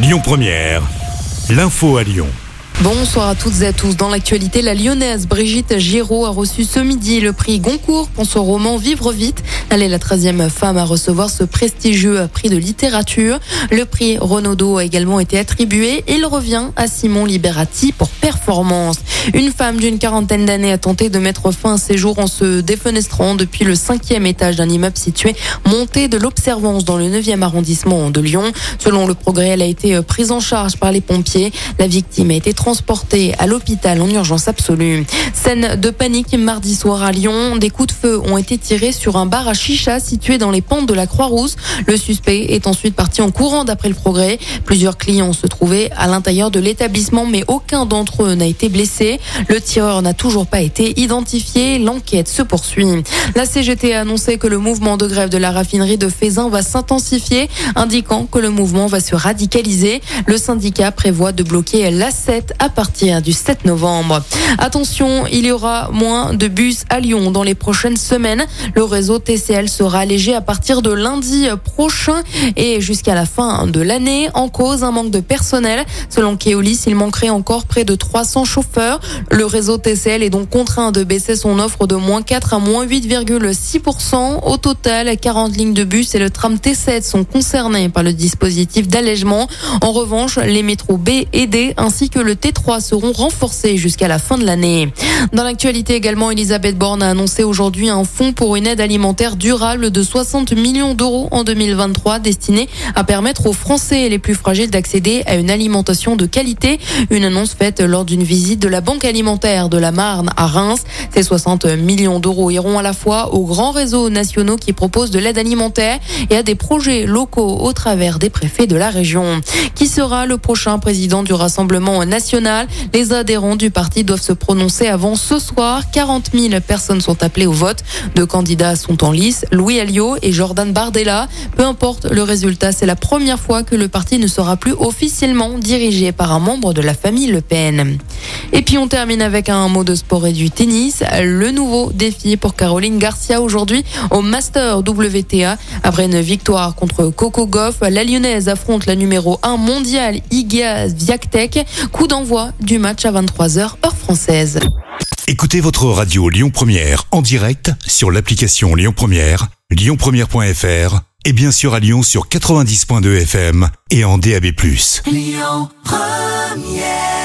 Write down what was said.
Lyon Première, l'info à Lyon. Bonsoir à toutes et à tous. Dans l'actualité, la lyonnaise Brigitte Giraud a reçu ce midi le prix Goncourt pour son roman Vivre vite. Elle est la 13e femme à recevoir ce prestigieux prix de littérature. Le prix Renaudot a également été attribué. Il revient à Simon Liberati pour performance. Une femme d'une quarantaine d'années a tenté de mettre fin à ses jours en se défenestrant depuis le cinquième étage d'un immeuble situé montée de l'Observance dans le 9e arrondissement de Lyon. Selon le progrès, elle a été prise en charge par les pompiers. La victime a été transporté à l'hôpital en urgence absolue. Scène de panique mardi soir à Lyon. Des coups de feu ont été tirés sur un bar à chicha situé dans les pentes de la Croix-Rousse. Le suspect est ensuite parti en courant d'après le progrès. Plusieurs clients se trouvaient à l'intérieur de l'établissement, mais aucun d'entre n'a été blessé. Le tireur n'a toujours pas été identifié. L'enquête se poursuit. La CGT a annoncé que le mouvement de grève de la raffinerie de Fézin va s'intensifier, indiquant que le mouvement va se radicaliser. Le syndicat prévoit de bloquer l'A7 à partir du 7 novembre. Attention, il y aura moins de bus à Lyon dans les prochaines semaines. Le réseau TCL sera allégé à partir de lundi prochain et jusqu'à la fin de l'année. En cause, un manque de personnel. Selon Keolis, il manquerait encore près de 300 chauffeurs. Le réseau TCL est donc contraint de baisser son offre de moins 4 à moins 8,6%. Au total, 40 lignes de bus et le tram T7 sont concernés par le dispositif d'allègement. En revanche, les métros B et D ainsi que le T3 seront renforcés jusqu'à la fin de l'année. Dans l'actualité également, Elisabeth Borne a annoncé aujourd'hui un fonds pour une aide alimentaire durable de 60 millions d'euros en 2023 destiné à permettre aux Français les plus fragiles d'accéder à une alimentation de qualité. Une annonce faite lors d'une visite de la Banque alimentaire de la Marne à Reims. Ces 60 millions d'euros iront à la fois aux grands réseaux nationaux qui proposent de l'aide alimentaire et à des projets locaux au travers des préfets de la région. Qui sera le prochain président du Rassemblement national? Les adhérents du parti doivent se prononcer avant ce soir. 40 000 personnes sont appelées au vote. Deux candidats sont en lice, Louis Alliot et Jordan Bardella. Peu importe le résultat, c'est la première fois que le parti ne sera plus officiellement dirigé par un membre de la famille Le Pen. Et puis on termine avec un mot de sport et du tennis. Le nouveau défi pour Caroline Garcia aujourd'hui au Master WTA. Après une victoire contre Coco Goff, la Lyonnaise affronte la numéro 1 mondiale Iga Swiatek. Coup d'envoi du match à 23h heure française. Écoutez votre radio Lyon Première en direct sur l'application Lyon Première, lyonpremière.fr et bien sûr à Lyon sur 90.2 FM et en DAB+. Lyon Première